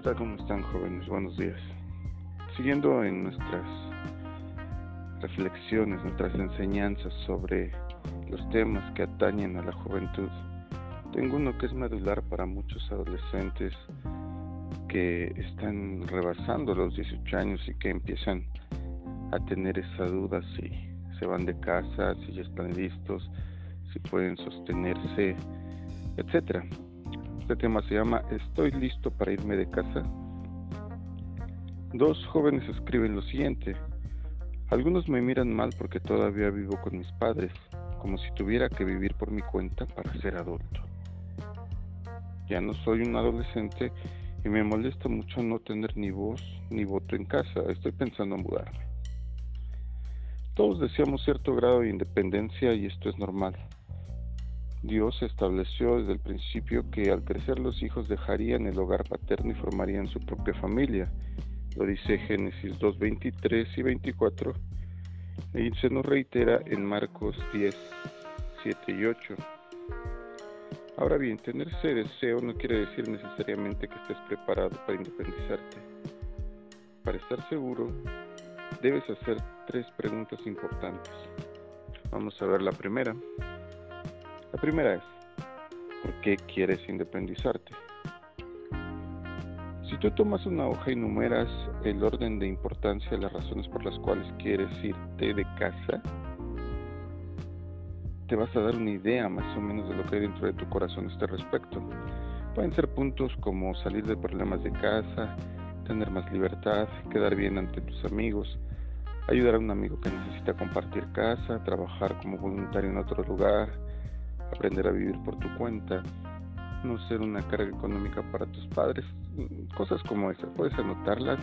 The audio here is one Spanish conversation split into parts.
¿Qué? ¿Cómo están jóvenes? Buenos días. Siguiendo en nuestras reflexiones, nuestras enseñanzas sobre los temas que atañen a la juventud, tengo uno que es medular para muchos adolescentes que están rebasando los 18 años y que empiezan a tener esa duda si se van de casa, si ya están listos, si pueden sostenerse, etcétera. Este tema se llama ¿Estoy listo para irme de casa? Dos jóvenes escriben lo siguiente. Algunos me miran mal porque todavía vivo con mis padres, como si tuviera que vivir por mi cuenta para ser adulto. Ya no soy un adolescente y me molesta mucho no tener ni voz ni voto en casa. Estoy pensando en mudarme. Todos deseamos cierto grado de independencia y esto es normal. Dios estableció desde el principio que al crecer los hijos dejarían el hogar paterno y formarían su propia familia. Lo dice Génesis 2, 23 y 24 y se nos reitera en Marcos 10, 7 y 8. Ahora bien, tener ese deseo no quiere decir necesariamente que estés preparado para independizarte. Para estar seguro, debes hacer tres preguntas importantes. Vamos a ver la primera. La primera es, ¿por qué quieres independizarte? Si tú tomas una hoja y numeras el orden de importancia de las razones por las cuales quieres irte de casa, te vas a dar una idea más o menos de lo que hay dentro de tu corazón a este respecto. Pueden ser puntos como salir de problemas de casa, tener más libertad, quedar bien ante tus amigos, ayudar a un amigo que necesita compartir casa, trabajar como voluntario en otro lugar, aprender a vivir por tu cuenta, no ser una carga económica para tus padres, cosas como esas, puedes anotarlas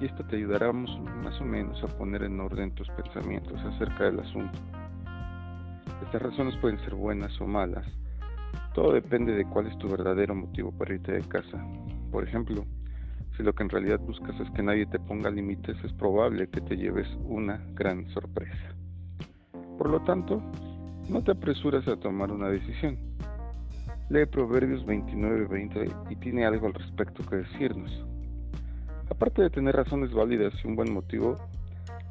y esto te ayudará más o menos a poner en orden tus pensamientos acerca del asunto. Estas razones pueden ser buenas o malas, todo depende de cuál es tu verdadero motivo para irte de casa. Por ejemplo, si lo que en realidad buscas es que nadie te ponga límites, es probable que te lleves una gran sorpresa. Por lo tanto, no te apresuras a tomar una decisión. Lee Proverbios 29-20 y tiene algo al respecto que decirnos. Aparte de tener razones válidas y un buen motivo,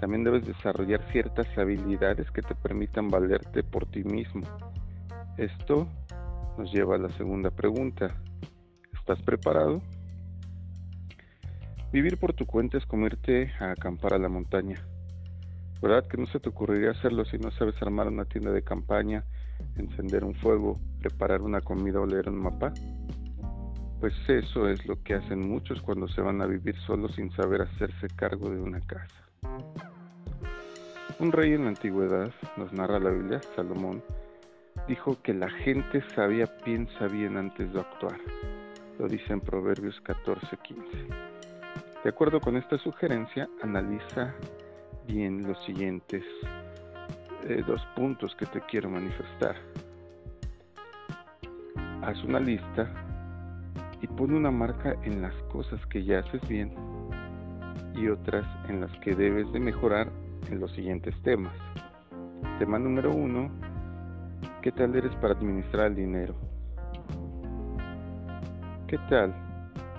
también debes desarrollar ciertas habilidades que te permitan valerte por ti mismo. Esto nos lleva a la segunda pregunta. ¿Estás preparado? Vivir por tu cuenta es como irte a acampar a la montaña. ¿Verdad que no se te ocurriría hacerlo si no sabes armar una tienda de campaña, encender un fuego, preparar una comida o leer un mapa? Pues eso es lo que hacen muchos cuando se van a vivir solos sin saber hacerse cargo de una casa. Un rey en la antigüedad, nos narra la Biblia, Salomón, dijo que la gente sabía piensa bien antes de actuar. Lo dice en Proverbios 14:15. De acuerdo con esta sugerencia, analiza bien los siguientes eh, dos puntos que te quiero manifestar. Haz una lista y pon una marca en las cosas que ya haces bien y otras en las que debes de mejorar en los siguientes temas. Tema número uno, ¿qué tal eres para administrar el dinero? ¿Qué tal?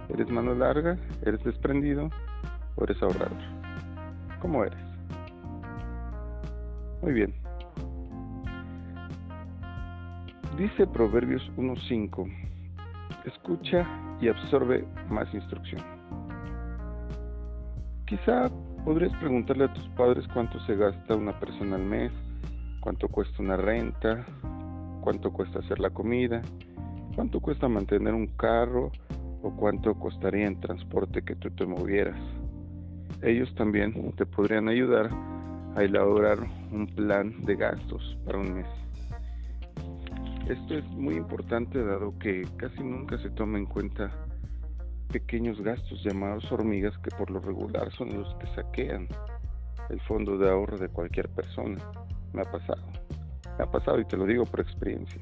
¿Eres mano larga? ¿Eres desprendido? ¿O eres ahorrador? ¿Cómo eres? Muy bien. Dice Proverbios 1.5, escucha y absorbe más instrucción. Quizá podrías preguntarle a tus padres cuánto se gasta una persona al mes, cuánto cuesta una renta, cuánto cuesta hacer la comida, cuánto cuesta mantener un carro o cuánto costaría en transporte que tú te movieras. Ellos también te podrían ayudar a elaborar un plan de gastos para un mes. Esto es muy importante dado que casi nunca se toma en cuenta pequeños gastos llamados hormigas que por lo regular son los que saquean el fondo de ahorro de cualquier persona. Me ha pasado. Me ha pasado y te lo digo por experiencia.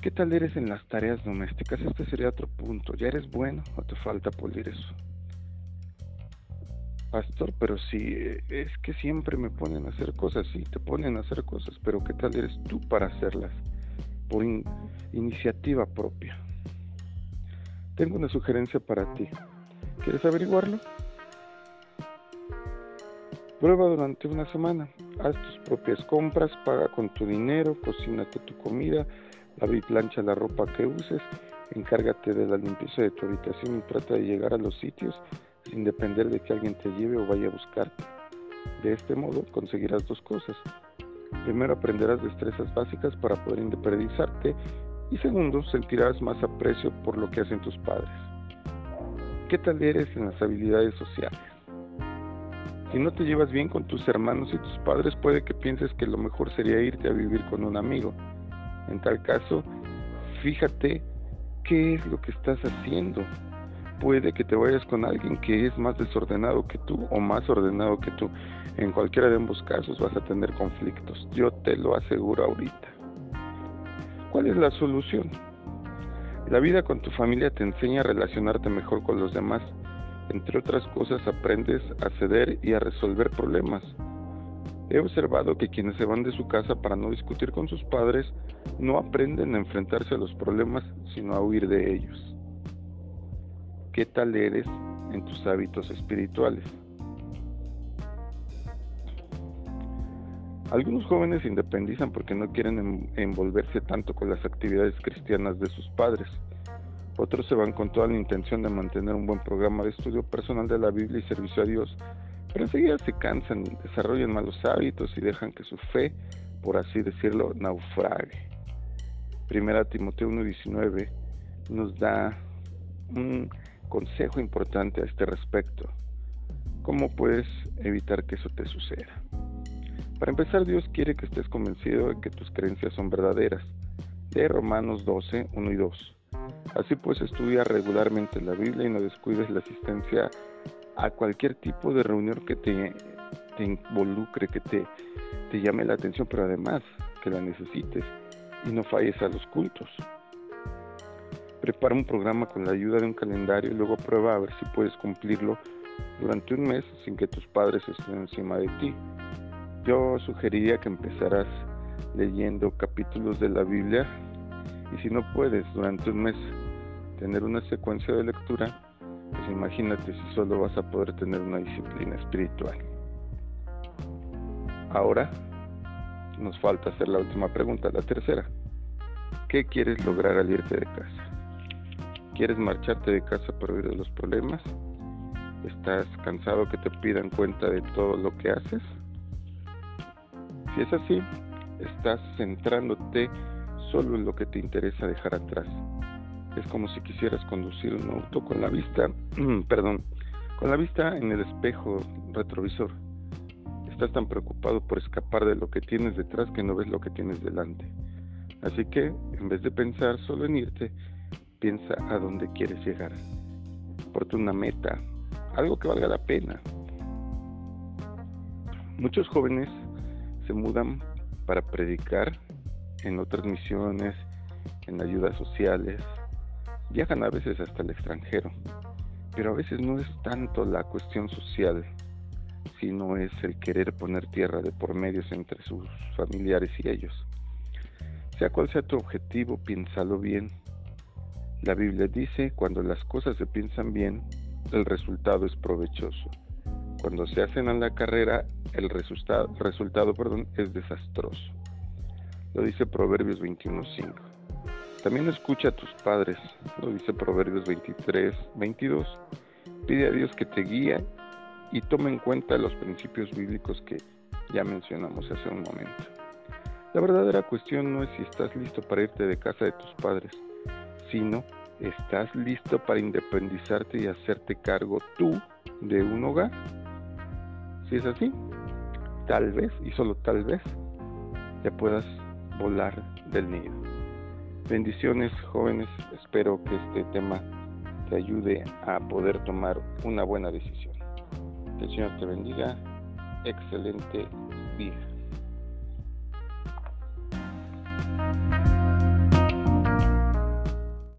¿Qué tal eres en las tareas domésticas? Este sería otro punto. ¿Ya eres bueno o te falta pulir eso? Pastor, pero si es que siempre me ponen a hacer cosas, sí, te ponen a hacer cosas, pero ¿qué tal eres tú para hacerlas? Por iniciativa propia. tengo una sugerencia para ti. ¿Quieres averiguarlo? Prueba durante una semana. Haz tus propias compras, paga con tu dinero, cocínate tu comida, lava y plancha la ropa que uses, encárgate de la limpieza de tu habitación y trata de llegar a los sitios sin depender de que alguien te lleve o vaya a buscarte. De este modo conseguirás dos cosas. Primero aprenderás destrezas básicas para poder independizarte y segundo sentirás más aprecio por lo que hacen tus padres. ¿Qué tal eres en las habilidades sociales? Si no te llevas bien con tus hermanos y tus padres, puede que pienses que lo mejor sería irte a vivir con un amigo. En tal caso, fíjate qué es lo que estás haciendo. Puede que te vayas con alguien que es más desordenado que tú o más ordenado que tú. En cualquiera de ambos casos vas a tener conflictos. Yo te lo aseguro ahorita. ¿Cuál es la solución? La vida con tu familia te enseña a relacionarte mejor con los demás entre otras cosas, aprendes a ceder y a resolver problemas. He observado que quienes se van de su casa para no discutir con sus padres no aprenden a enfrentarse a los problemas, sino a huir de ellos. ¿Qué tal eres en tus hábitos espirituales? Algunos jóvenes se independizan porque no quieren envolverse tanto con las actividades cristianas de sus padres. Otros se van con toda la intención de mantener un buen programa de estudio personal de la Biblia y servicio a Dios, pero enseguida se cansan, desarrollan malos hábitos y dejan que su fe, por así decirlo, naufrague. Primera Timoteo 1.19 nos da un consejo importante a este respecto. ¿Cómo puedes evitar que eso te suceda? Para empezar, Dios quiere que estés convencido de que tus creencias son verdaderas. Lee Romanos 12, 1 y 2. Así pues, estudia regularmente la Biblia y no descuides la asistencia a cualquier tipo de reunión que te, involucre, que te, te llame la atención, pero además que la necesites y no falles a los cultos. Prepara un programa con la ayuda de un calendario y luego prueba a ver si puedes cumplirlo durante un mes sin que tus padres estén encima de ti. Yo sugeriría que empezaras leyendo capítulos de la Biblia y si no puedes durante un mes tener una secuencia de lectura, pues imagínate si solo vas a poder tener una disciplina espiritual. Ahora nos falta hacer la última pregunta, la tercera. ¿Qué quieres lograr al irte de casa? ¿Quieres marcharte de casa por huir de los problemas? ¿Estás cansado que te pidan cuenta de todo lo que haces? Si es así, estás centrándote solo en lo que te interesa dejar atrás. Es como si quisieras conducir un auto con la vista, perdón, con la vista en el espejo retrovisor. Estás tan preocupado por escapar de lo que tienes detrás que no ves lo que tienes delante. Así que, en vez de pensar solo en irte, piensa a dónde quieres llegar. Porte una meta, algo que valga la pena. Muchos jóvenes se mudan para predicar en otras misiones, en ayudas sociales, viajan a veces hasta el extranjero, pero a veces no es tanto la cuestión social, sino es el querer poner tierra de por medios entre sus familiares y ellos. Sea cual sea tu objetivo, piénsalo bien. La Biblia dice, cuando las cosas se piensan bien, el resultado es provechoso. Cuando se hacen a la carrera, el resultado, resultado perdón, es desastroso. Lo dice Proverbios 21.5. También escucha a tus padres. Lo dice Proverbios 23, 22. Pide a Dios que te guíe y tome en cuenta los principios bíblicos que ya mencionamos hace un momento. La verdadera cuestión no es si estás listo para irte de casa de tus padres, sino estás listo para independizarte y hacerte cargo tú de un hogar. Si es así, tal vez, y solo tal vez, ya puedas volar del nido. Bendiciones jóvenes, espero que este tema te ayude a poder tomar una buena decisión. Que el Señor te bendiga. Excelente día.